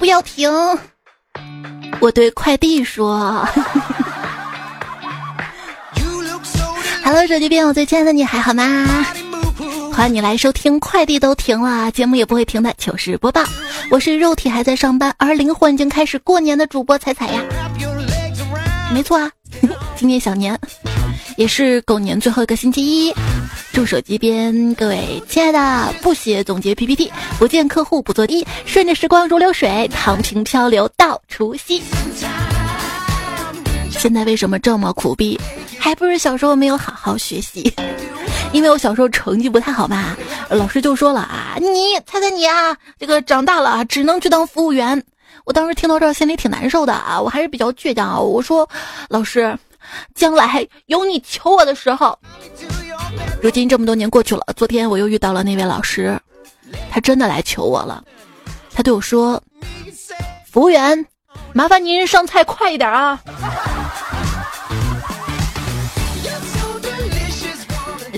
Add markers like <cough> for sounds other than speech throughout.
不要停！我对快递说。<laughs> Hello，手机边我最亲爱的你还好吗？欢迎你来收听，快递都停了，节目也不会停的糗事播报。我是肉体还在上班，而灵魂已经开始过年的主播彩彩呀。没错啊，<laughs> 今年小年，也是狗年最后一个星期一。祝手机边各位亲爱的，不写总结 PPT，不见客户不做低，顺着时光如流水，躺平漂流到除夕。现在为什么这么苦逼？还不是小时候没有好好学习，因为我小时候成绩不太好嘛，老师就说了啊，你猜猜你啊，这个长大了只能去当服务员。我当时听到这儿心里挺难受的啊，我还是比较倔强啊，我说老师，将来有你求我的时候。如今这么多年过去了，昨天我又遇到了那位老师，他真的来求我了，他对我说，服务员，麻烦您上菜快一点啊。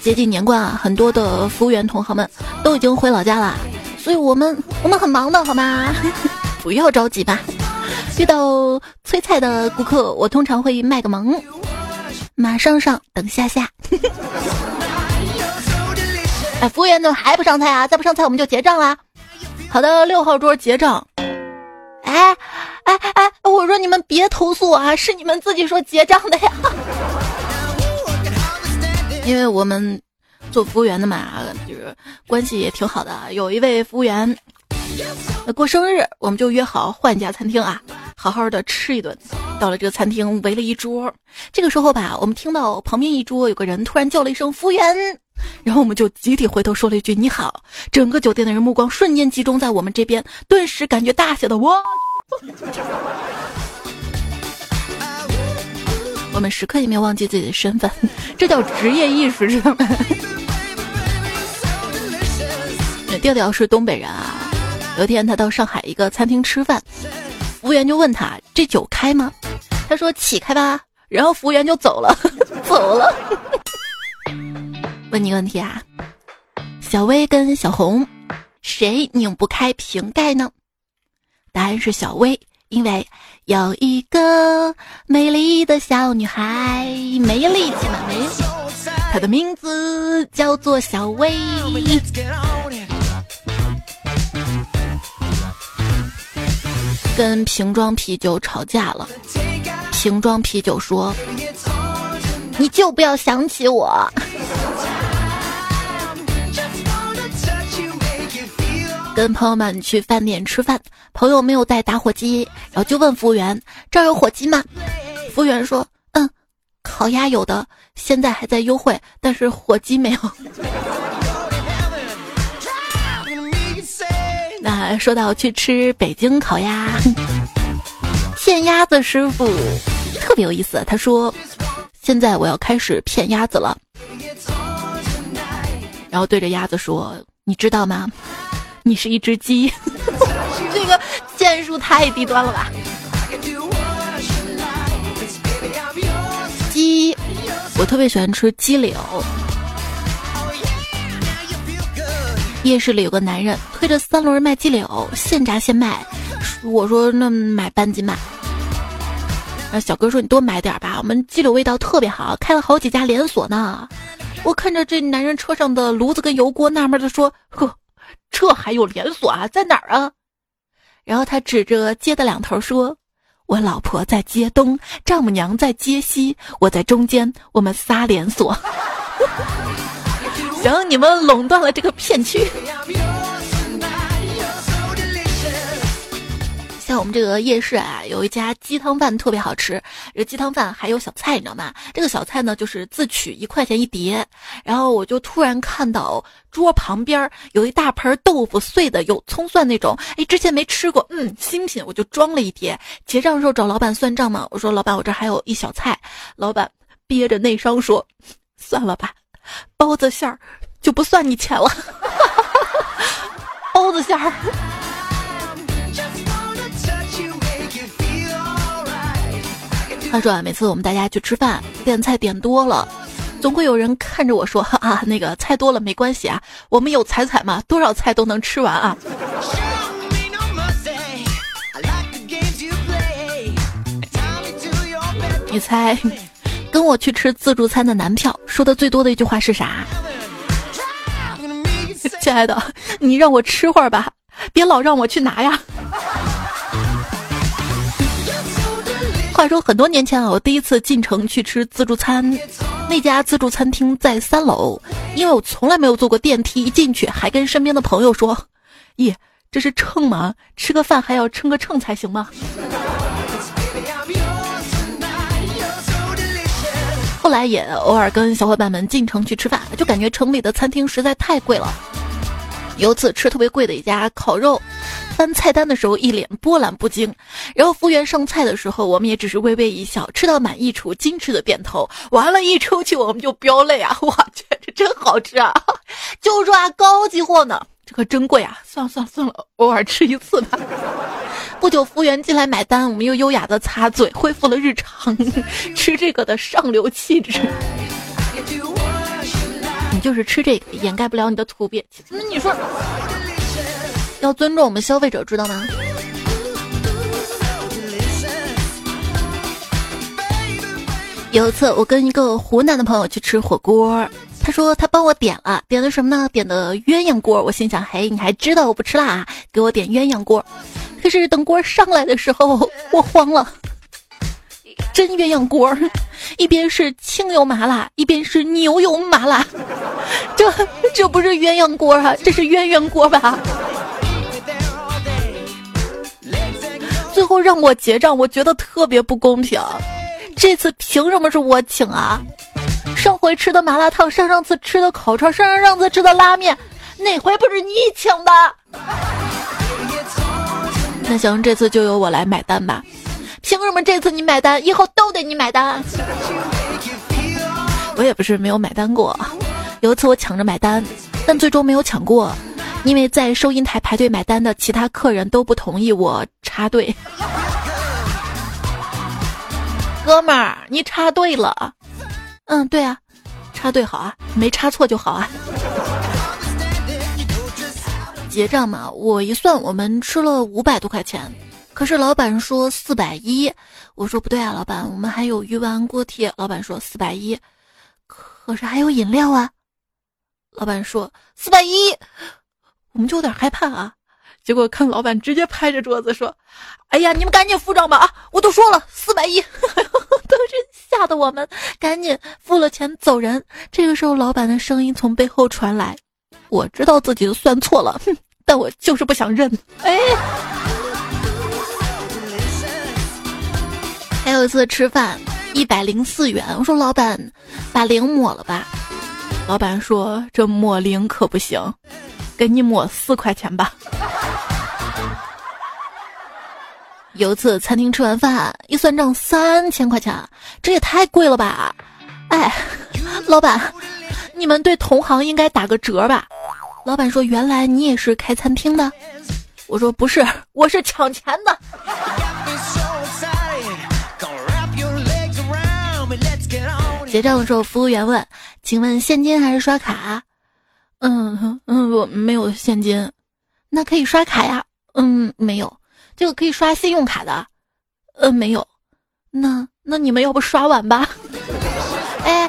接近年关啊，很多的服务员同行们都已经回老家了，所以我们我们很忙的好吗？<laughs> 不要着急吧。遇到催菜的顾客，我通常会卖个萌，马上上，等下下。<laughs> 哎，服务员怎么还不上菜啊？再不上菜我们就结账啦。好的，六号桌结账。哎哎哎，我说你们别投诉啊，是你们自己说结账的呀。<laughs> 因为我们做服务员的嘛，就是关系也挺好的。有一位服务员过生日，我们就约好换一家餐厅啊，好好的吃一顿。到了这个餐厅，围了一桌。这个时候吧，我们听到旁边一桌有个人突然叫了一声“服务员”，然后我们就集体回头说了一句“你好”。整个酒店的人目光瞬间集中在我们这边，顿时感觉大写的我。<laughs> 我们时刻也没有忘记自己的身份，这叫职业意识，知道吗？调调是东北人啊。有一天他到上海一个餐厅吃饭，服务员就问他：“这酒开吗？”他说：“起开吧。”然后服务员就走了，<laughs> 走了。<laughs> 问你个问题啊，小薇跟小红，谁拧不开瓶盖呢？答案是小薇。因为有一个美丽的小女孩，没力气嘛，没，她的名字叫做小薇。跟瓶装啤酒吵架了，瓶装啤酒说：“你就不要想起我。”跟朋友们去饭店吃饭，朋友没有带打火机，然后就问服务员：“这儿有火鸡吗？”服务员说：“嗯，烤鸭有的，现在还在优惠，但是火鸡没有。”那说到去吃北京烤鸭，骗鸭子师傅特别有意思，他说：“现在我要开始骗鸭子了。”然后对着鸭子说：“你知道吗？”你是一只鸡，<laughs> 这个剑术太低端了吧？鸡，我特别喜欢吃鸡柳。夜市里有个男人推着三轮卖鸡柳，现炸现卖。我说那买半斤吧。然后小哥说你多买点吧，我们鸡柳味道特别好，开了好几家连锁呢。我看着这男人车上的炉子跟油锅，纳闷的说：呵。这还有连锁啊，在哪儿啊？然后他指着街的两头说：“我老婆在街东，丈母娘在街西，我在中间，我们仨连锁。行，你们垄断了这个片区。”在我们这个夜市啊，有一家鸡汤饭特别好吃。这鸡汤饭还有小菜，你知道吗？这个小菜呢，就是自取一块钱一碟。然后我就突然看到桌旁边有一大盆豆腐碎的，有葱蒜那种。哎，之前没吃过，嗯，新品，我就装了一碟。结账的时候找老板算账嘛，我说老板，我这还有一小菜。老板憋着内伤说，算了吧，包子馅儿就不算你钱了。包子馅儿。他说啊，每次我们大家去吃饭，点菜点多了，总会有人看着我说啊，那个菜多了没关系啊，我们有彩彩嘛，多少菜都能吃完啊。你猜跟我去吃自助餐的男票说的最多的一句话是啥？<laughs> 亲爱的，你让我吃会儿吧，别老让我去拿呀。话说很多年前啊，我第一次进城去吃自助餐，那家自助餐厅在三楼，因为我从来没有坐过电梯，一进去还跟身边的朋友说：“咦，这是秤吗？吃个饭还要称个秤才行吗？”后来也偶尔跟小伙伴们进城去吃饭，就感觉城里的餐厅实在太贵了。有次吃特别贵的一家烤肉，翻菜单的时候一脸波澜不惊，然后服务员上菜的时候，我们也只是微微一笑，吃到满意处矜持的点头。完了，一出去我们就飙泪啊！我，去，这真好吃啊！<laughs> 就说啊，高级货呢，这可真贵啊！算了算了算了，偶尔吃一次吧。不久，服务员进来买单，我们又优雅的擦嘴，恢复了日常吃这个的上流气质。你就是吃这个，掩盖不了你的土鳖。那你说，要尊重我们消费者，知道吗？有一次，我跟一个湖南的朋友去吃火锅，他说他帮我点了，点的什么呢？点的鸳鸯锅。我心想，嘿，你还知道我不吃辣，给我点鸳鸯锅。可是等锅上来的时候，我慌了。真鸳鸯锅，一边是清油麻辣，一边是牛油麻辣，这这不是鸳鸯锅啊，这是鸳鸯锅吧？最后让我结账，我觉得特别不公平。这次凭什么是我请啊？上回吃的麻辣烫，上上次吃的烤串，上上上次吃的拉面，哪回不是你请的？那行，这次就由我来买单吧。凭什么这次你买单，以后都得你买单？我也不是没有买单过，有一次我抢着买单，但最终没有抢过，因为在收银台排队买单的其他客人都不同意我插队。哥们儿，你插队了？嗯，对啊，插队好啊，没插错就好啊。结账嘛，我一算，我们吃了五百多块钱。可是老板说四百一，我说不对啊，老板，我们还有鱼丸锅贴。老板说四百一，可是还有饮料啊。老板说四百一，我们就有点害怕啊。结果看老板直接拍着桌子说：“哎呀，你们赶紧付账吧啊！我都说了四百一，<laughs> 吓得我们赶紧付了钱走人。”这个时候，老板的声音从背后传来：“我知道自己算错了，哼，但我就是不想认。”哎。还有一次吃饭，一百零四元。我说老板，把零抹了吧。老板说这抹零可不行，给你抹四块钱吧。有一次餐厅吃完饭，一算账三千块钱，这也太贵了吧？哎，老板，你们对同行应该打个折吧？老板说原来你也是开餐厅的。我说不是，我是抢钱的。结账的时候，服务员问：“请问现金还是刷卡？”“嗯嗯，我没有现金。”“那可以刷卡呀。”“嗯，没有。”“这个可以刷信用卡的。”“呃，没有。”“那那你们要不刷碗吧？”“哎，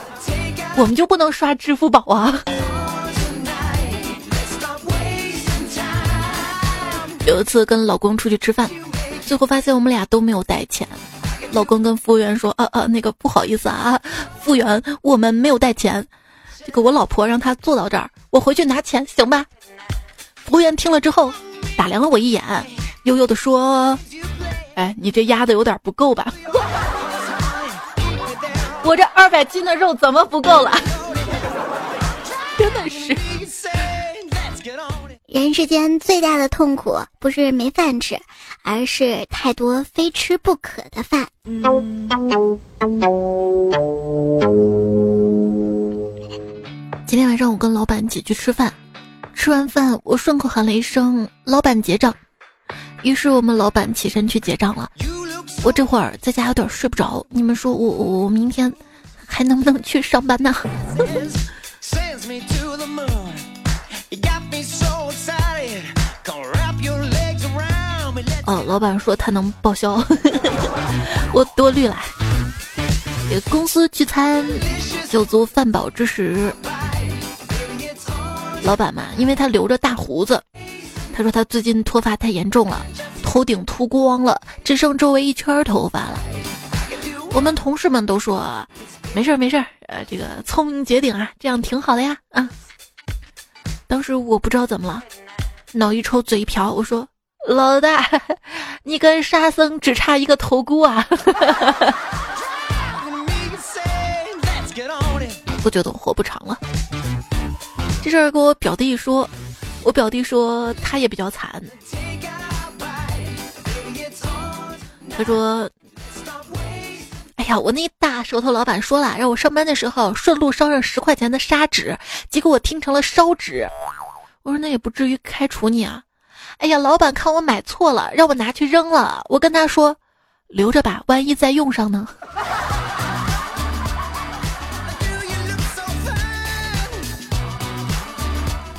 我们就不能刷支付宝啊？”有一次跟老公出去吃饭，最后发现我们俩都没有带钱。老公跟服务员说：“啊啊，那个不好意思啊，服务员，我们没有带钱。这个我老婆让他坐到这儿，我回去拿钱，行吧？”服务员听了之后，打量了我一眼，悠悠的说：“哎，你这压的有点不够吧？<laughs> 我这二百斤的肉怎么不够了？<laughs> 真的是。”人世间最大的痛苦不是没饭吃，而是太多非吃不可的饭。今天晚上我跟老板一起去吃饭，吃完饭我顺口喊了一声“老板结账”，于是我们老板起身去结账了。我这会儿在家有点睡不着，你们说我我明天还能不能去上班呢？哦，老板说他能报销，<laughs> 我多虑了。这个公司聚餐，酒足饭饱之时，老板嘛，因为他留着大胡子，他说他最近脱发太严重了，头顶秃光了，只剩周围一圈头发了。我们同事们都说，没事儿没事儿，呃，这个聪明绝顶啊，这样挺好的呀，啊。当时我不知道怎么了，脑一抽，嘴一瓢，我说：“老大，你跟沙僧只差一个头箍啊！” <laughs> 不觉得我活不长了。这事儿跟我表弟一说，我表弟说他也比较惨，他说。哎呀，我那大舌头老板说了，让我上班的时候顺路捎上十块钱的砂纸，结果我听成了烧纸。我说那也不至于开除你啊。哎呀，老板看我买错了，让我拿去扔了。我跟他说，留着吧，万一再用上呢。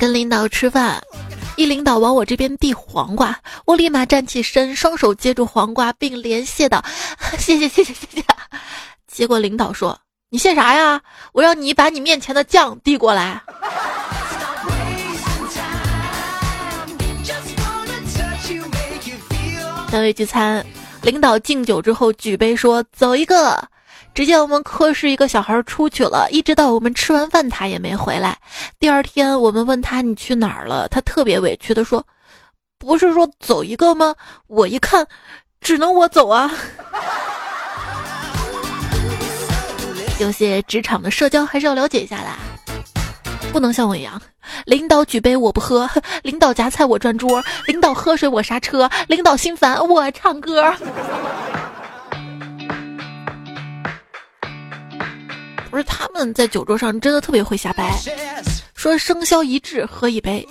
跟领导吃饭。一领导往我这边递黄瓜，我立马站起身，双手接住黄瓜，并连 <laughs> 谢道：“谢谢谢谢谢谢。”结果领导说：“你谢啥呀？我让你把你面前的酱递过来。”单位聚餐，领导敬酒之后举杯说：“走一个。”只见我们科室一个小孩出去了，一直到我们吃完饭他也没回来。第二天我们问他你去哪儿了，他特别委屈的说：“不是说走一个吗？”我一看，只能我走啊。有些职场的社交还是要了解一下的，不能像我一样，领导举杯我不喝，领导夹菜我转桌，领导喝水我刹车，领导心烦我唱歌。不是他们在酒桌上真的特别会瞎掰，说生肖一致喝一杯，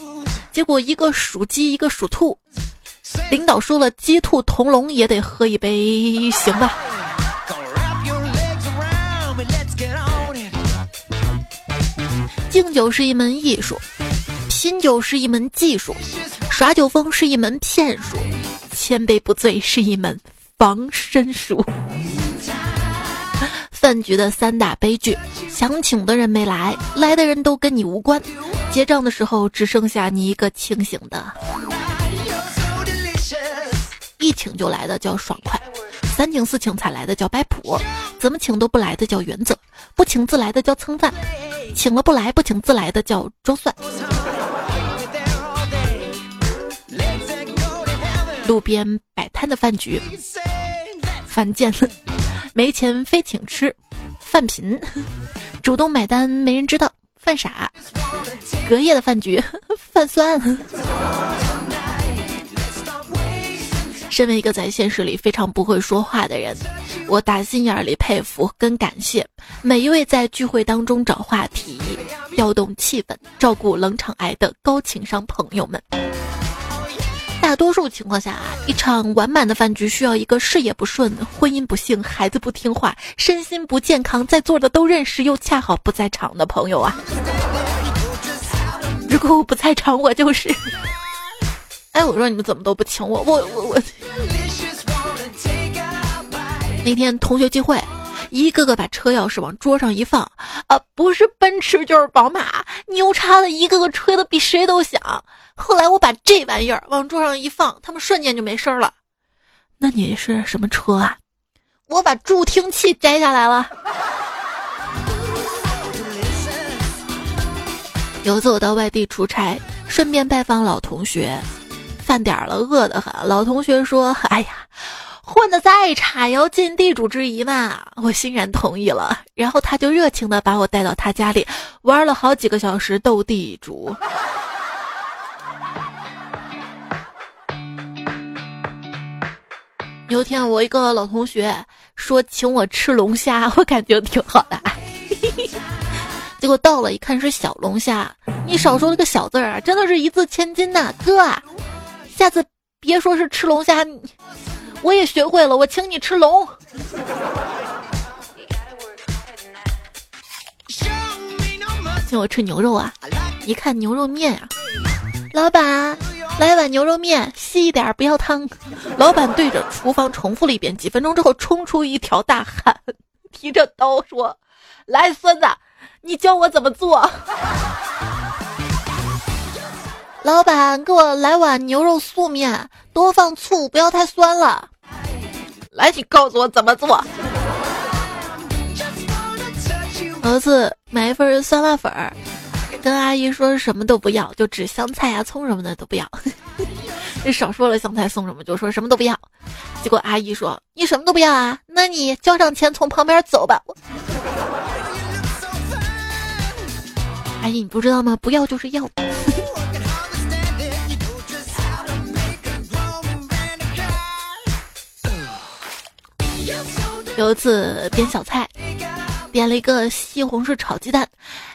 结果一个属鸡一个属兔，领导说了鸡兔同笼也得喝一杯，行吧？敬酒是一门艺术，拼酒是一门技术，耍酒疯是一门骗术，千杯不醉是一门防身术。饭局的三大悲剧：想请的人没来，来的人都跟你无关，结账的时候只剩下你一个清醒的。一请就来的叫爽快，三请四请才来的叫摆谱，怎么请都不来的叫原则，不请自来的叫蹭饭，请了不来不请自来的叫装蒜。路边摆摊的饭局，犯贱了。没钱非请吃，饭贫；<laughs> 主动买单没人知道，犯傻；隔夜的饭局，<laughs> 犯酸。<laughs> 身为一个在现实里非常不会说话的人，我打心眼里佩服跟感谢每一位在聚会当中找话题、调动气氛、照顾冷场癌的高情商朋友们。大多数情况下啊，一场完满的饭局需要一个事业不顺、婚姻不幸、孩子不听话、身心不健康、在座的都认识又恰好不在场的朋友啊！<laughs> 如果我不在场，我就是……哎，我说你们怎么都不请我？我我我！那天同学聚会，一个个把车钥匙往桌上一放，啊，不是奔驰就是宝马，牛叉的一个个吹的比谁都响。后来我把这玩意儿往桌上一放，他们瞬间就没声了。那你是什么车啊？我把助听器摘下来了。有一次我到外地出差，顺便拜访老同学，饭点了，饿得很。老同学说：“哎呀，混的再差也要尽地主之谊嘛。”我欣然同意了。然后他就热情的把我带到他家里，玩了好几个小时斗地主。有天我一个老同学说请我吃龙虾，我感觉挺好的。<laughs> 结果到了一看是小龙虾，你少说了个小字儿啊，真的是一字千金呐，哥！下次别说是吃龙虾，我也学会了，我请你吃龙。请我吃牛肉啊？一看牛肉面啊，老板。来碗牛肉面，细一点，不要汤。老板对着厨房重复了一遍，几分钟之后冲出一条大汉：“提着刀说：“来，孙子，你教我怎么做。”老板，给我来碗牛肉素面，多放醋，不要太酸了。来，你告诉我怎么做。儿子买一份酸辣粉儿，跟阿姨说什么都不要，就只香菜啊、葱什么的都不要。<laughs> 这少说了香菜送什么，就说什么都不要。结果阿姨说：“你什么都不要啊？那你交上钱从旁边走吧。”阿姨，你不知道吗？不要就是要。<laughs> 有一次点小菜，点了一个西红柿炒鸡蛋，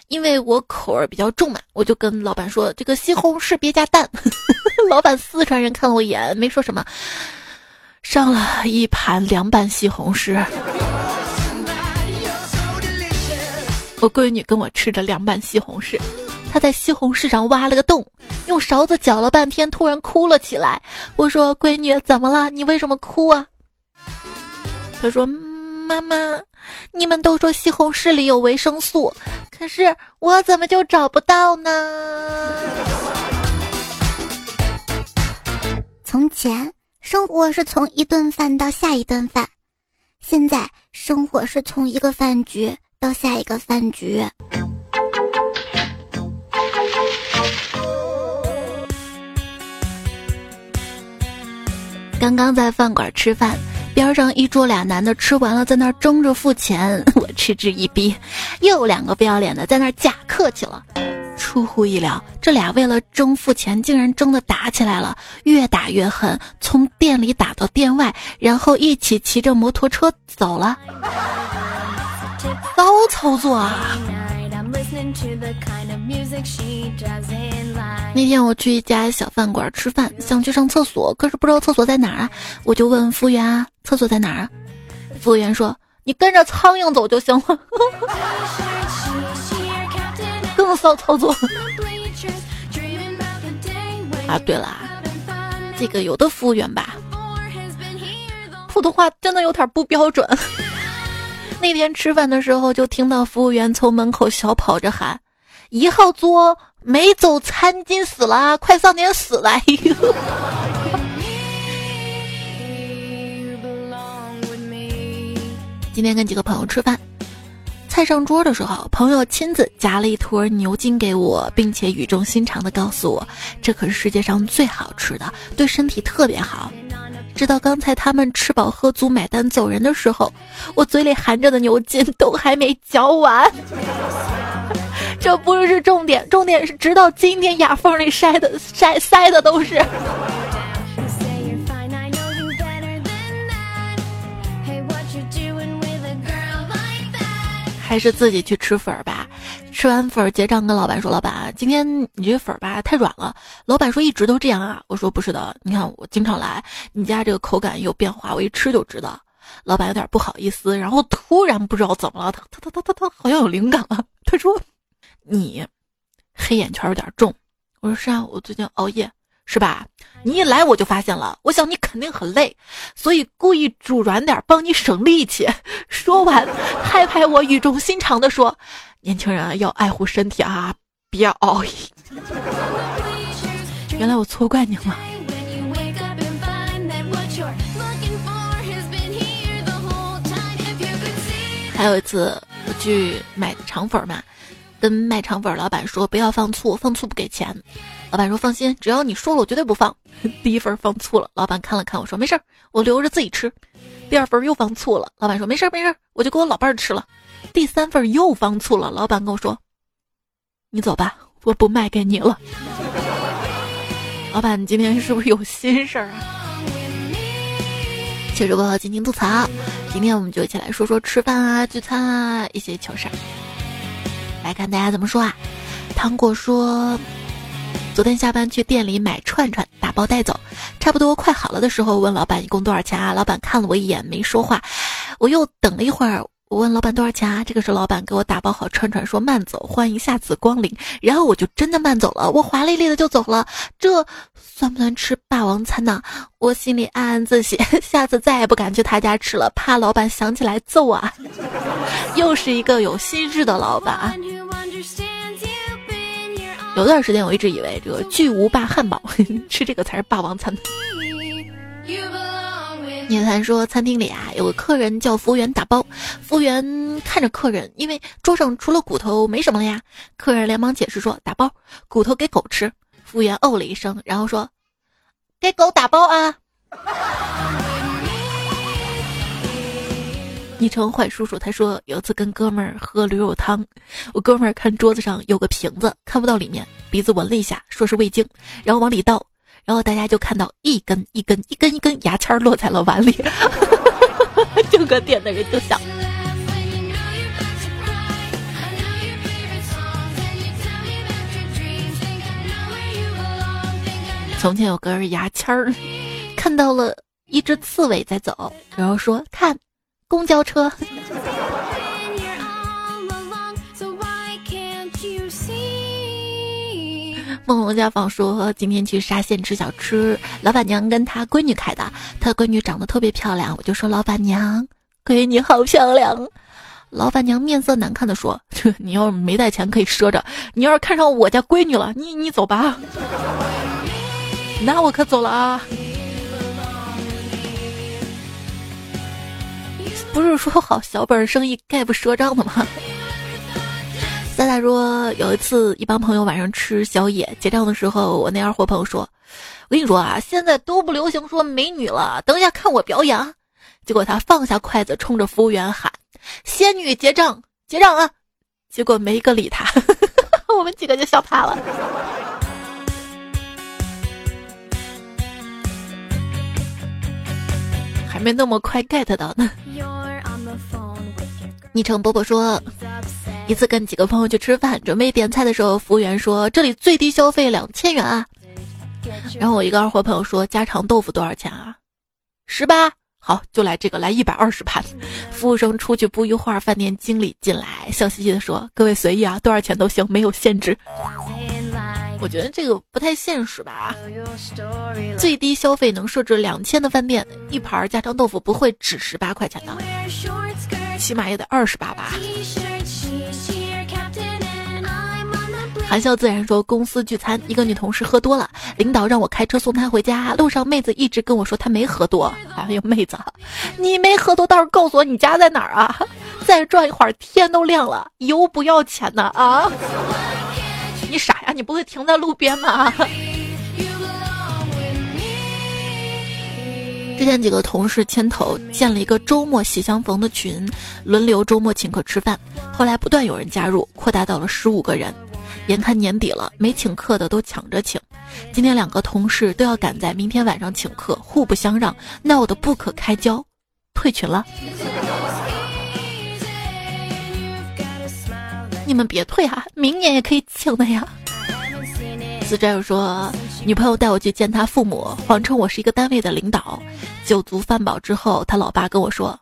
因为我口味比较重嘛，我就跟老板说：“这个西红柿别加蛋。<laughs> ”老板四川人看了我一眼，没说什么，上了一盘凉拌西红柿。我闺女跟我吃着凉拌西红柿，她在西红柿上挖了个洞，用勺子搅了半天，突然哭了起来。我说：“闺女，怎么了？你为什么哭啊？”她说。妈妈，你们都说西红柿里有维生素，可是我怎么就找不到呢？<laughs> 从前，生活是从一顿饭到下一顿饭；现在，生活是从一个饭局到下一个饭局。刚刚在饭馆吃饭。边上一桌俩男的吃完了，在那儿争着付钱，<laughs> 我嗤之以鼻。又两个不要脸的在那儿假客气了。出乎意料，这俩为了争付钱，竟然争得打起来了，越打越狠，从店里打到店外，然后一起骑着摩托车走了。<laughs> 骚操作啊！那天我去一家小饭馆吃饭，想去上厕所，可是不知道厕所在哪儿啊，我就问服务员啊，厕所在哪儿啊？服务员说：“你跟着苍蝇走就行了。”更骚操作。啊，对了，这个有的服务员吧，普通话真的有点不标准。那天吃饭的时候，就听到服务员从门口小跑着喊：“一号桌没走餐巾死了，快上点死来！” <laughs> 今天跟几个朋友吃饭，菜上桌的时候，朋友亲自夹了一坨牛筋给我，并且语重心长的告诉我：“这可是世界上最好吃的，对身体特别好。”直到刚才他们吃饱喝足买单走人的时候，我嘴里含着的牛筋都还没嚼完。<laughs> 这不是重点，重点是直到今天牙缝里塞的塞塞的都是。还是自己去吃粉儿吧。吃完粉儿结账，跟老板说：“老板，今天你这粉儿吧太软了。”老板说：“一直都这样啊。”我说：“不是的，你看我经常来，你家这个口感有变化，我一吃就知道。”老板有点不好意思，然后突然不知道怎么了，他他他他他他好像有灵感了。<laughs> 他说：“你黑眼圈有点重。”我说：“是啊，我最近熬夜。”是吧？你一来我就发现了，我想你肯定很累，所以故意煮软点，帮你省力气。说完，拍拍我，语重心长地说：“年轻人要爱护身体啊，别熬夜。”原来我错怪你了。还有一次我去买肠粉嘛，跟卖肠粉老板说不要放醋，放醋不给钱。老板说：“放心，只要你说了，我绝对不放。<laughs> ”第一份放醋了，老板看了看我说：“没事儿，我留着自己吃。”第二份又放醋了，老板说：“没事儿，没事儿，我就给我老伴儿吃了。”第三份又放醋了，老板跟我说：“你走吧，我不卖给你了。”老板你今天是不是有心事儿啊？其实我尽情吐槽，今天我们就一起来说说吃饭啊、聚餐啊一些糗事儿。来看大家怎么说啊？糖果说。昨天下班去店里买串串，打包带走，差不多快好了的时候，问老板一共多少钱啊？老板看了我一眼，没说话。我又等了一会儿，我问老板多少钱啊？这个时候老板给我打包好串串，说慢走，欢迎下次光临。然后我就真的慢走了，我华丽丽的就走了。这算不算吃霸王餐呢？我心里暗暗自喜，<laughs> 下次再也不敢去他家吃了，怕老板想起来揍啊。又是一个有心事的老板。有段时间我一直以为这个巨无霸汉堡 <laughs> 吃这个才是霸王餐。聂谈说，餐厅里啊有个客人叫服务员打包，服务员看着客人，因为桌上除了骨头没什么了呀。客人连忙解释说打包骨头给狗吃。服务员哦了一声，然后说给狗打包啊。<laughs> 昵称坏叔叔他说有一次跟哥们儿喝驴肉汤，我哥们儿看桌子上有个瓶子，看不到里面，鼻子闻了一下，说是味精，然后往里倒。然后大家就看到一根一根一根一根牙签落在了碗里，<laughs> 整个店的人就想。从前有根牙签儿，看到了一只刺猬在走，然后说：“看，公交车。”梦龙家访说今天去沙县吃小吃，老板娘跟她闺女开的，她闺女长得特别漂亮，我就说老板娘，闺女好漂亮。老板娘面色难看的说：“ <laughs> 你要是没带钱可以赊着，你要是看上我家闺女了，你你走吧。<laughs> ”那我可走了啊！不是说好小本生意概不赊账的吗？大大说，有一次一帮朋友晚上吃宵夜结账的时候，我那二货朋友说：“我跟你说啊，现在都不流行说美女了，等一下看我表演。”结果他放下筷子，冲着服务员喊：“仙女结账，结账啊！”结果没一个理他，<laughs> 我们几个就笑趴了。还没那么快 get 到呢。昵称波波说。一次跟几个朋友去吃饭，准备点菜的时候，服务员说：“这里最低消费两千元啊。”然后我一个二货朋友说：“家常豆腐多少钱啊？”十八，好，就来这个，来一百二十盘。<laughs> 服务生出去不一会儿，饭店经理进来，笑嘻嘻的说：“各位随意啊，多少钱都行，没有限制。”我觉得这个不太现实吧？最低消费能设置两千的饭店，一盘家常豆腐不会只十八块钱的，起码也得二十八吧。含笑自然说：“公司聚餐，一个女同事喝多了，领导让我开车送她回家。路上妹子一直跟我说她没喝多。哎呦，妹子，你没喝多，倒是告诉我你家在哪儿啊？再转一会儿，天都亮了，油不要钱呢啊？你傻呀？你不会停在路边吗？” <laughs> 之前几个同事牵头建了一个周末喜相逢的群，轮流周末请客吃饭。后来不断有人加入，扩大到了十五个人。眼看年底了，没请客的都抢着请。今天两个同事都要赶在明天晚上请客，互不相让，闹得不可开交，退群了。你们别退啊，明年也可以请的呀。死战友说，女朋友带我去见他父母，谎称我是一个单位的领导。酒足饭饱之后，他老爸跟我说：“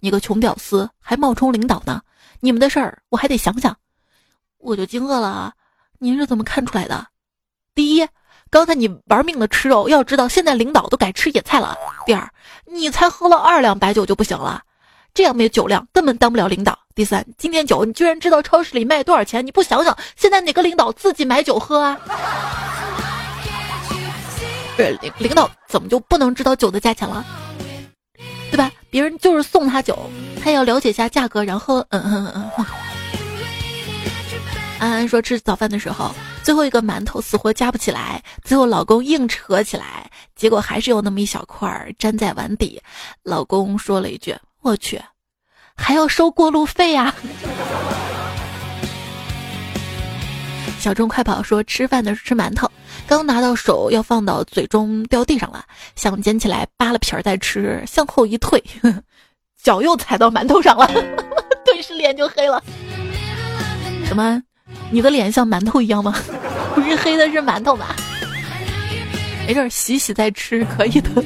你个穷屌丝，还冒充领导呢？你们的事儿我还得想想。”我就惊愕了。您是怎么看出来的？第一，刚才你玩命的吃肉，要知道现在领导都改吃野菜了。第二，你才喝了二两白酒就不行了，这样没酒量根本当不了领导。第三，今天酒你居然知道超市里卖多少钱？你不想想，现在哪个领导自己买酒喝啊？不是领领导怎么就不能知道酒的价钱了？对吧？别人就是送他酒，他要了解一下价格，然后嗯嗯嗯嗯。安安说吃早饭的时候，最后一个馒头死活夹不起来，最后老公硬扯起来，结果还是有那么一小块儿粘在碗底。老公说了一句：“我去，还要收过路费呀！”小钟快跑说吃饭的是吃馒头，刚拿到手要放到嘴中掉地上了，想捡起来扒了皮儿再吃，向后一退，脚又踩到馒头上了，<laughs> 顿时脸就黑了。怎么？你的脸像馒头一样吗？不是黑的，是馒头吧？没事，洗洗再吃可以的。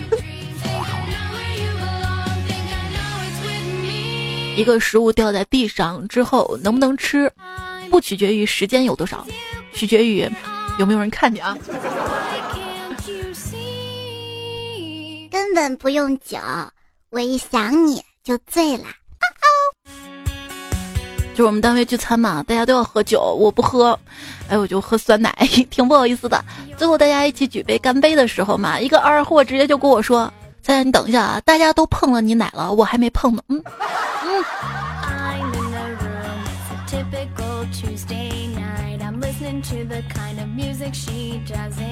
一个食物掉在地上之后能不能吃，不取决于时间有多少，取决于有没有人看见啊。根本不用酒，我一想你就醉了。就是我们单位聚餐嘛，大家都要喝酒，我不喝，哎，我就喝酸奶，<laughs> 挺不好意思的。最后大家一起举杯干杯的时候嘛，一个二货直接就跟我说：“猜猜你等一下啊，大家都碰了你奶了，我还没碰呢。”嗯嗯。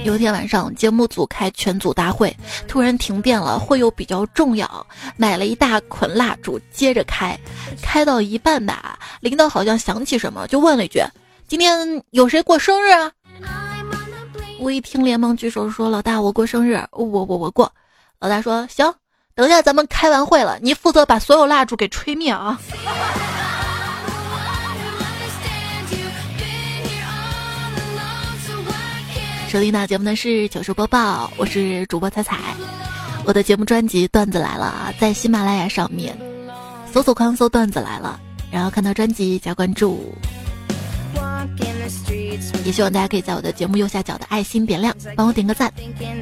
有一天晚上，节目组开全组大会，突然停电了，会又比较重要，买了一大捆蜡烛，接着开，开到一半吧，领导好像想起什么，就问了一句：“今天有谁过生日啊？”我一听，连忙举手说：“老大，我过生日，我我我过。”老大说：“行，等一下咱们开完会了，你负责把所有蜡烛给吹灭啊。”收听到节目的是糗事播报，我是主播彩彩。我的节目专辑《段子来了》在喜马拉雅上面搜索框搜“段子来了”，然后看到专辑加关注。也希望大家可以在我的节目右下角的爱心点亮，帮我点个赞，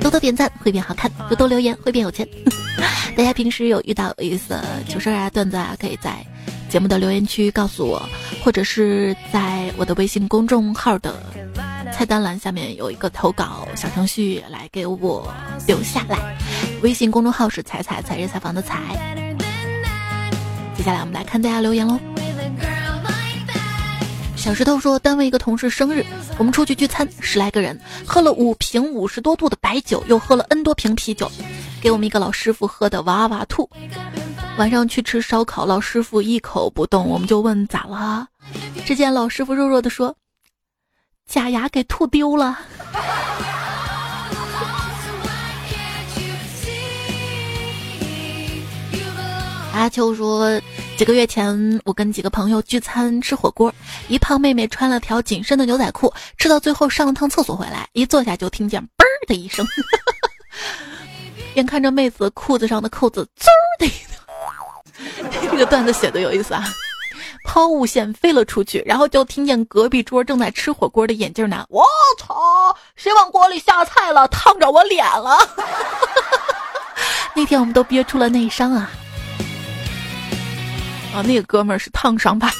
多多点赞会变好看，多多留言会变有钱。<laughs> 大家平时有遇到有意思的糗事啊、段子啊，可以在节目的留言区告诉我，或者是在我的微信公众号的。菜单栏下面有一个投稿小程序，来给我留下来。微信公众号是“彩彩彩日采访”的“彩”。接下来我们来看大家留言喽。小石头说，单位一个同事生日，我们出去聚餐，十来个人，喝了五瓶五十多度的白酒，又喝了 N 多瓶啤酒，给我们一个老师傅喝的哇哇吐。晚上去吃烧烤，老师傅一口不动，我们就问咋了？只见老师傅弱弱的说。假牙给吐丢了。阿秋说，几个月前我跟几个朋友聚餐吃火锅，一胖妹妹穿了条紧身的牛仔裤，吃到最后上了趟厕所回来，一坐下就听见“嘣”的一声，<laughs> 眼看着妹子裤子上的扣子“滋”的一声，<laughs> 这个段子写的有意思啊。抛物线飞了出去，然后就听见隔壁桌正在吃火锅的眼镜男：“我操，谁往锅里下菜了？烫着我脸了！” <laughs> 那天我们都憋出了内伤啊！啊，那个哥们儿是烫伤吧？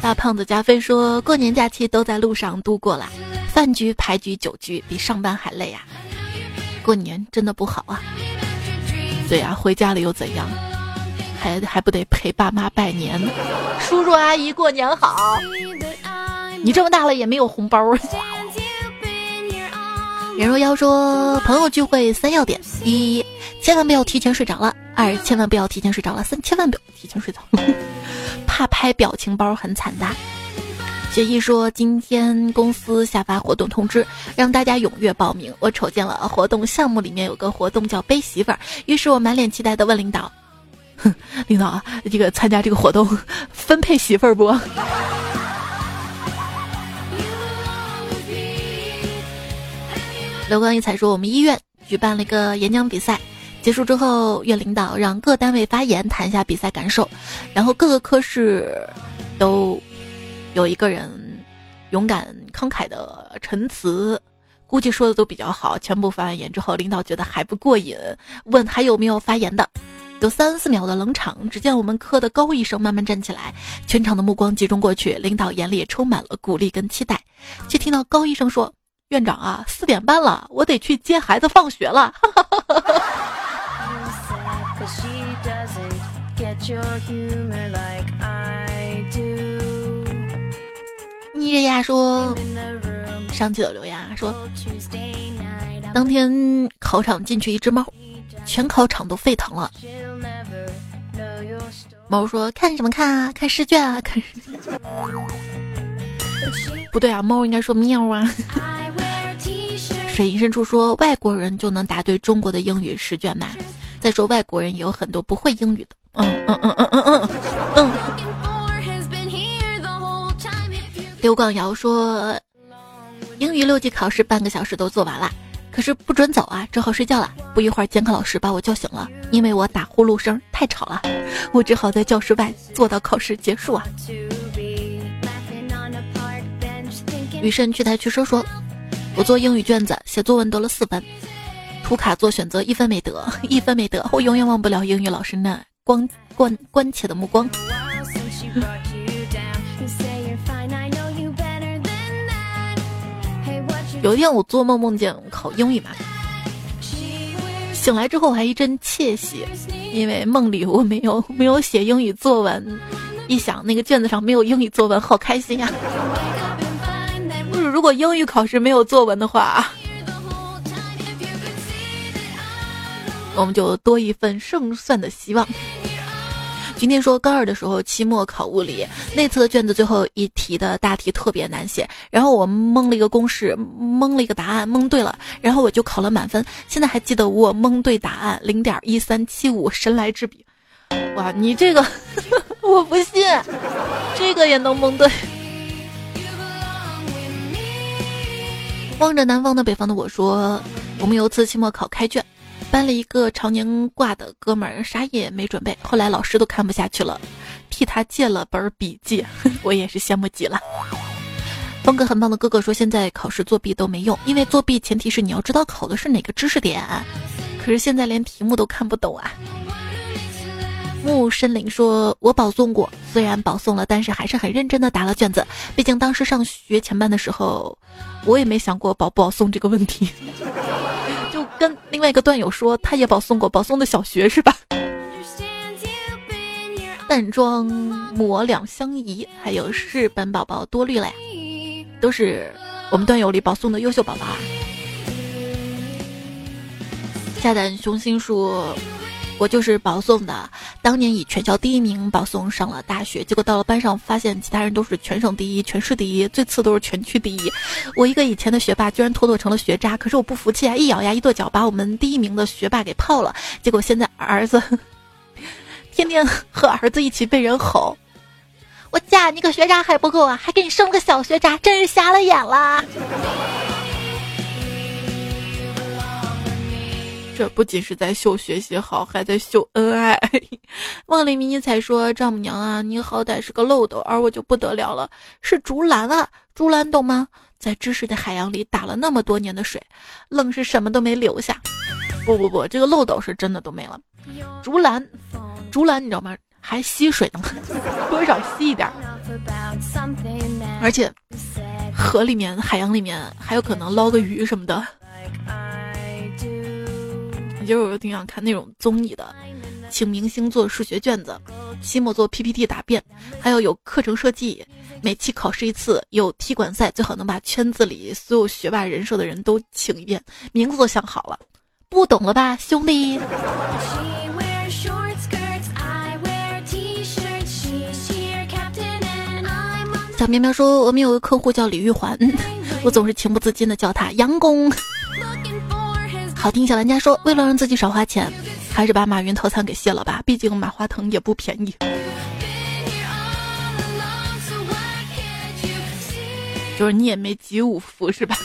大胖子加菲说过年假期都在路上度过了，饭局、牌局、酒局比上班还累啊！过年真的不好啊！对呀，回家了又怎样？还还不得陪爸妈拜年，叔叔阿姨过年好。你这么大了也没有红包。人若妖说朋友聚会三要点：一，千万不要提前睡着了；二，千万不要提前睡着了；三，千万不要提前睡着，<laughs> 怕拍表情包很惨的。学艺说今天公司下发活动通知，让大家踊跃报名。我瞅见了活动项目里面有个活动叫背媳妇儿，于是我满脸期待的问领导。哼，<laughs> 领导啊，这个参加这个活动分配媳妇儿不？刘光一才说，我们医院举办了一个演讲比赛，结束之后，院领导让各单位发言谈一下比赛感受，然后各个科室都有一个人勇敢慷慨的陈词，估计说的都比较好。全部发完言之后，领导觉得还不过瘾，问还有没有发言的。有三四秒的冷场，只见我们科的高医生慢慢站起来，全场的目光集中过去，领导眼里也充满了鼓励跟期待。却听到高医生说：“院长啊，四点半了，我得去接孩子放学了。”妮日亚说：“上期的留言说，当天考场进去一只猫。”全考场都沸腾了。猫说：“看什么看啊？看试卷啊？看。” <laughs> 不对啊，猫应该说喵啊。<laughs> 水银深处说：“外国人就能答对中国的英语试卷吗？”再说外国人也有很多不会英语的。嗯嗯嗯嗯嗯嗯嗯。刘广尧说：“英语六级考试半个小时都做完了。”可是不准走啊，只好睡觉了。不一会儿，监考老师把我叫醒了，因为我打呼噜声太吵了，我只好在教室外坐到考试结束啊。雨神去台去说说，我做英语卷子写作文得了四分，涂卡做选择一分没得，一分没得，我永远忘不了英语老师那光关关切的目光。<laughs> 有一天我做梦梦见考英语嘛，醒来之后我还一阵窃喜，因为梦里我没有没有写英语作文，一想那个卷子上没有英语作文，好开心呀！如果英语考试没有作文的话，我们就多一份胜算的希望。今天说高二的时候，期末考物理那次的卷子最后一题的大题特别难写，然后我蒙了一个公式，蒙了一个答案，蒙对了，然后我就考了满分。现在还记得我蒙对答案零点一三七五，神来之笔。哇，你这个 <laughs> 我不信，<laughs> 这个也能蒙对。望着南方的北方的我说，我们有次期末考开卷。班里一个常年挂的哥们儿，啥也没准备。后来老师都看不下去了，替他借了本笔记。<laughs> 我也是羡慕极了。风格很棒的哥哥说，现在考试作弊都没用，因为作弊前提是你要知道考的是哪个知识点。可是现在连题目都看不懂啊。木森林说，我保送过，虽然保送了，但是还是很认真的答了卷子。毕竟当时上学前班的时候，我也没想过保不保送这个问题。<laughs> 就跟另外一个段友说，他也保送过，保送的小学是吧？淡妆抹两相宜，还有日本宝宝多虑了呀，都是我们段友里保送的优秀宝宝啊！下胆雄心说。我就是保送的，当年以全校第一名保送上了大学，结果到了班上发现其他人都是全省第一、全市第一，最次都是全区第一。我一个以前的学霸居然妥妥成了学渣，可是我不服气啊，一咬牙一跺脚把我们第一名的学霸给泡了。结果现在儿子 <laughs> 天天和儿子一起被人吼：“我嫁你个学渣还不够啊，还给你生了个小学渣，真是瞎了眼了。”这不仅是在秀学习好，还在秀恩爱。梦里迷你彩说：“丈母娘啊，你好歹是个漏斗，而我就不得了了，是竹篮啊！竹篮懂吗？在知识的海洋里打了那么多年的水，愣是什么都没留下。不不不，这个漏斗是真的都没了。竹篮，竹篮你知道吗？还吸水呢，<laughs> 多少吸一点。而且河里面、海洋里面还有可能捞个鱼什么的。”其实我挺想看那种综艺的，请明星做数学卷子，期末做 PPT 答辩，还有有课程设计，每期考试一次，有踢馆赛，最好能把圈子里所有学霸人设的人都请一遍，名字都想好了，不懂了吧，兄弟？小喵喵说，我们有个客户叫李玉环，<laughs> 我总是情不自禁的叫他杨工。好听小玩家说，为了让自己少花钱，还是把马云套餐给卸了吧，毕竟马化腾也不便宜。就是你也没集五福是吧？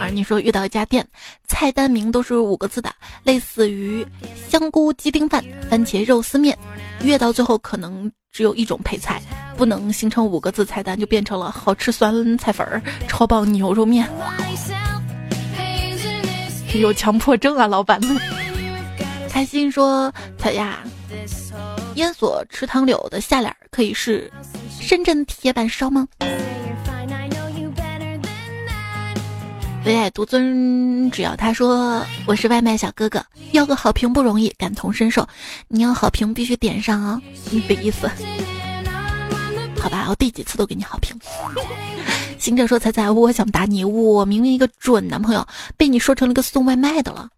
而你说遇到一家店，菜单名都是五个字的，类似于香菇鸡丁饭、番茄肉丝面，越到最后可能。只有一种配菜，不能形成五个字菜单，就变成了好吃酸菜粉儿、超棒牛肉面。有强迫症啊，老板们。开心说：“他呀，烟锁池塘柳的下联可以是深圳铁板烧吗？”唯爱独尊，只要他说我是外卖小哥哥，要个好评不容易，感同身受。你要好评必须点上哦，你的意思？好吧，我第几次都给你好评。行者说：“彩彩，我想打你，我明明一个准男朋友，被你说成了个送外卖的了。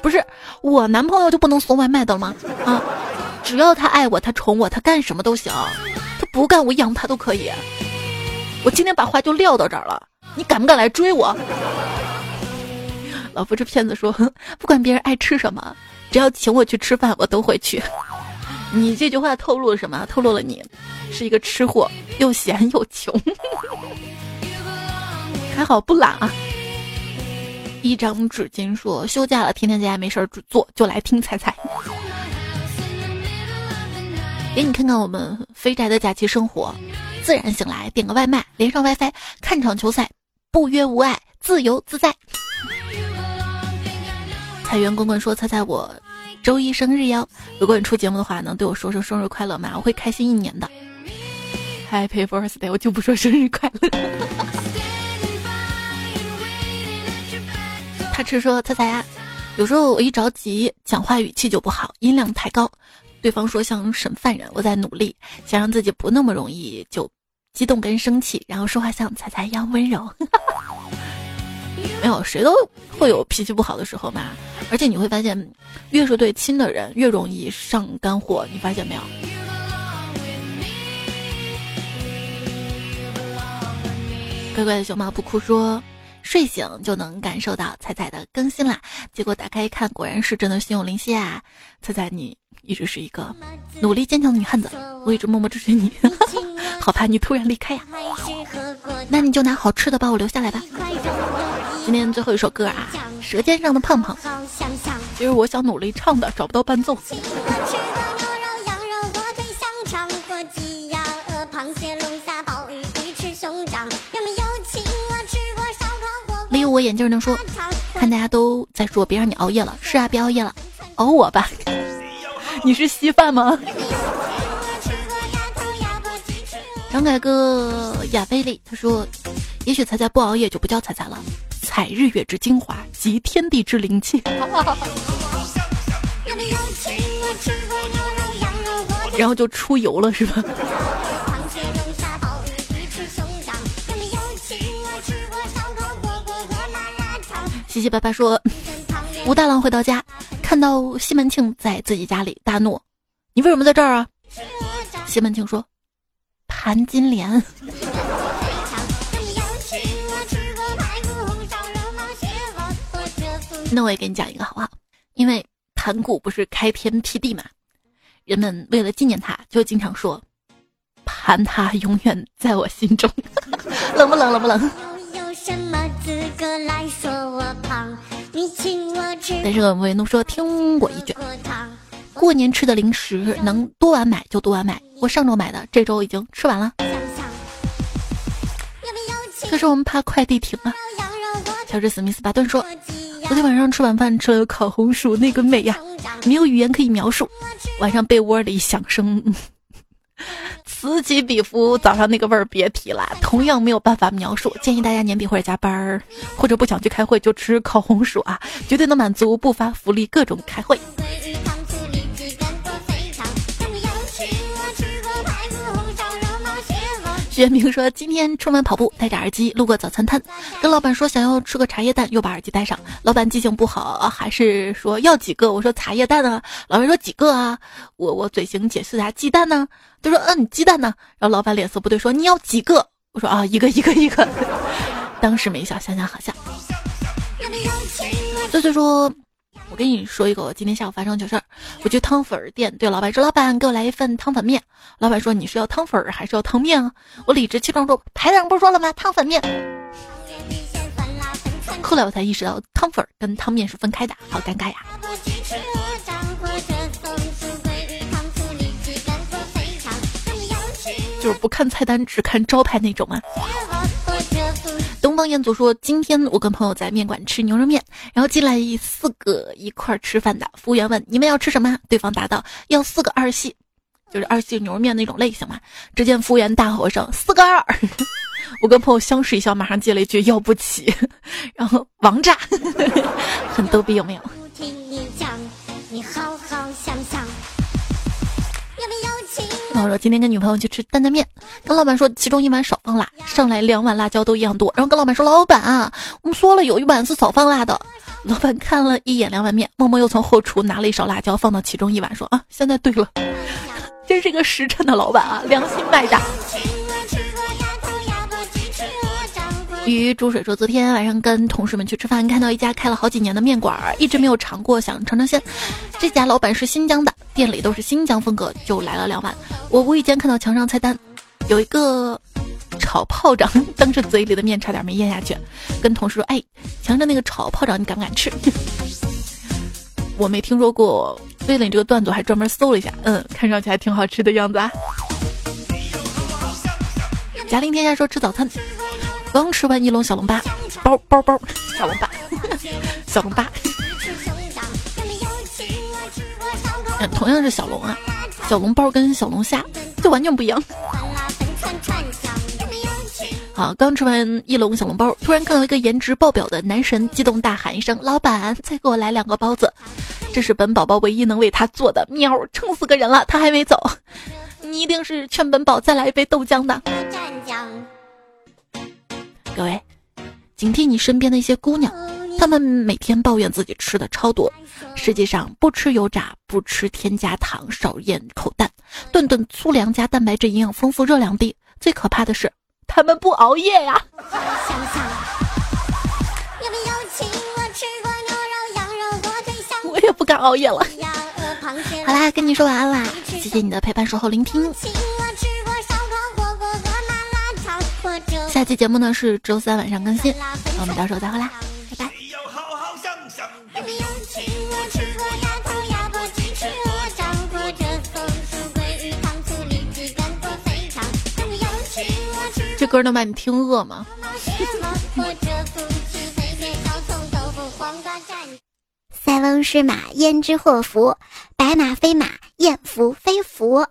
不是我男朋友就不能送外卖的吗？啊，只要他爱我，他宠我，他干什么都行，他不干我养他都可以。我今天把话就撂到这儿了。”你敢不敢来追我？老夫这骗子说，<laughs> 不管别人爱吃什么，只要请我去吃饭，我都会去。你这句话透露了什么？透露了你是一个吃货，又闲又穷。<laughs> 还好不懒啊。一张纸巾说休假了，天天在家没事儿做，就来听彩彩。给你看看我们肥宅的假期生活：自然醒来，点个外卖，连上 WiFi，看场球赛，不约无爱，自由自在。彩源滚滚说：“猜猜我周一生日哟！如果你出节目的话，能对我说声生日快乐吗？我会开心一年的。Happy birthday！我就不说生日快乐。<laughs> 他吃说猜猜啊，有时候我一着急，讲话语气就不好，音量太高。对方说像审犯人，我在努力，想让自己不那么容易就激动跟生气，然后说话像彩彩一样温柔。<laughs> ”没有，谁都会有脾气不好的时候嘛。而且你会发现，越是对亲的人，越容易上干货。你发现没有？乖乖的熊猫不哭说，睡醒就能感受到彩彩的更新啦。结果打开一看，果然是真的心有灵犀啊！彩彩，你一直是一个努力坚强的女汉子，我一直默默支持你，<laughs> <laughs> 好怕你突然离开呀。那你就拿好吃的把我留下来吧。今天最后一首歌啊，《舌尖上的胖胖》，其实我想努力唱的，找不到伴奏。没有我眼镜能说，看大家都在说别让你熬夜了，是啊，别熬夜了，熬我吧。你是稀饭吗？张凯哥亚贝利他说，也许彩彩不熬夜就不叫彩彩了。采日月之精华，集天地之灵气，<laughs> 然后就出游了，是吧？西西爸爸说，吴大郎回到家，看到西门庆在自己家里，大怒：“你为什么在这儿啊？”西门庆说：“盘金莲。<laughs> ”那我也给你讲一个好不好？因为盘古不是开天辟地嘛，人们为了纪念他，就经常说盘他永远在我心中。<laughs> 冷不冷？冷不冷？但是我们维诺说听过一句：过年吃的零食能多晚买就多晚买。我上周买的，这周已经吃完了。可是我们怕快递停了。乔治·史密斯·巴顿说。昨天晚上吃晚饭吃了烤红薯，那个美呀，没有语言可以描述。晚上被窝里响声 <laughs> 此起彼伏，早上那个味儿别提了，同样没有办法描述。建议大家年底或者加班儿，或者不想去开会就吃烤红薯啊，绝对能满足不发福利各种开会。薛明说：“今天出门跑步，戴着耳机路过早餐摊，跟老板说想要吃个茶叶蛋，又把耳机戴上。老板记性不好，还是说要几个？我说茶叶蛋啊。老板说几个啊？我我嘴型解释下鸡蛋呢？他说嗯，鸡蛋呢？然后老板脸色不对，说你要几个？我说啊，一个一个一个。当时没笑，想想好笑。所以说。”我跟你说一个我今天下午发生糗事儿，我去汤粉店对老板说：“老板，给我来一份汤粉面。”老板说：“你是要汤粉还是要汤面啊？”我理直气壮说：“牌子上不是说了吗？汤粉面。”后来我才意识到汤粉跟汤面是分开的，好尴尬呀！就是不看菜单只看招牌那种啊。东方彦祖说：“今天我跟朋友在面馆吃牛肉面，然后进来四个一块吃饭的服务员问你们要吃什么？对方答道要四个二细，就是二细牛肉面那种类型嘛。只见服务员大吼声四个二，<laughs> 我跟朋友相视一笑，马上接了一句要不起，然后王炸，<laughs> 很逗逼有没有？”我说今天跟女朋友去吃担担面，跟老板说其中一碗少放辣，上来两碗辣椒都一样多，然后跟老板说老板啊，我们说了有一碗是少放辣的。老板看了一眼两碗面，默默又从后厨拿了一勺辣椒放到其中一碗，说啊，现在对了，真是个实诚的老板啊，良心卖家。鱼煮水说，昨天晚上跟同事们去吃饭，看到一家开了好几年的面馆，一直没有尝过，想尝尝鲜。这家老板是新疆的，店里都是新疆风格，就来了两碗。我无意间看到墙上菜单，有一个炒炮仗，当时嘴里的面差点没咽下去，跟同事说：“哎，墙上那个炒炮仗，你敢不敢吃？” <laughs> 我没听说过，为了你这个段子，还专门搜了一下，嗯，看上去还挺好吃的样子啊。贾玲天下说吃早餐，刚吃完一笼小笼包，包包包小笼包，小笼包。<laughs> 同样是小龙啊，小笼包跟小龙虾就完全不一样。好，刚吃完一笼小笼包，突然看到一个颜值爆表的男神，激动大喊一声：“老板，再给我来两个包子！”这是本宝宝唯一能为他做的。喵，撑死个人了，他还没走。你一定是劝本宝再来一杯豆浆的。各位，警惕你身边的一些姑娘，她们每天抱怨自己吃的超多，实际上不吃油炸，不吃添加糖，少咽口淡，顿顿粗粮加蛋白质，营养丰富，热量低。最可怕的是，她们不熬夜呀。我也不敢熬夜了。好啦，跟你说晚安啦，谢谢你的陪伴、守候、聆听。下期节目呢是周三晚上更新，我们到时候再会啦，拜拜。这歌能把你听饿吗？<laughs> 塞翁失马，焉知祸福？白马非马，燕伏非福。